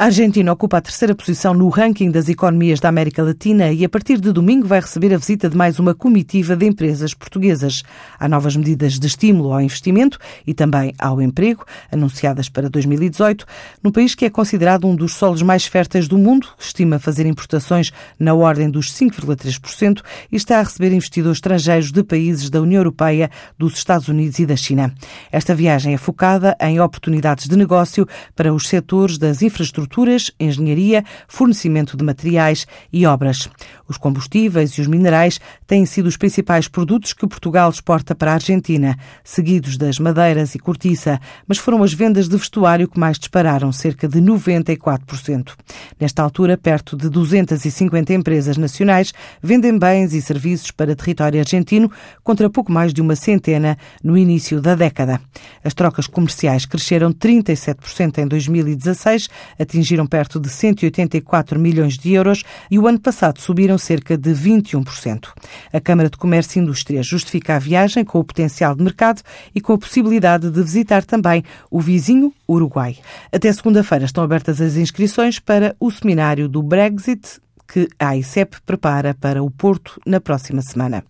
A Argentina ocupa a terceira posição no ranking das economias da América Latina e, a partir de domingo, vai receber a visita de mais uma comitiva de empresas portuguesas. Há novas medidas de estímulo ao investimento e também ao emprego, anunciadas para 2018, no país que é considerado um dos solos mais férteis do mundo, estima fazer importações na ordem dos 5,3% e está a receber investidores estrangeiros de países da União Europeia, dos Estados Unidos e da China. Esta viagem é focada em oportunidades de negócio para os setores das infraestruturas infraestruturas, engenharia, fornecimento de materiais e obras. Os combustíveis e os minerais têm sido os principais produtos que Portugal exporta para a Argentina, seguidos das madeiras e cortiça, mas foram as vendas de vestuário que mais dispararam, cerca de 94%. Nesta altura, perto de 250 empresas nacionais vendem bens e serviços para território argentino, contra pouco mais de uma centena no início da década. As trocas comerciais cresceram 37% em 2016, atingindo atingiram perto de 184 milhões de euros e o ano passado subiram cerca de 21%. A Câmara de Comércio e Indústria justifica a viagem com o potencial de mercado e com a possibilidade de visitar também o vizinho Uruguai. Até segunda-feira estão abertas as inscrições para o seminário do Brexit que a AICEP prepara para o Porto na próxima semana.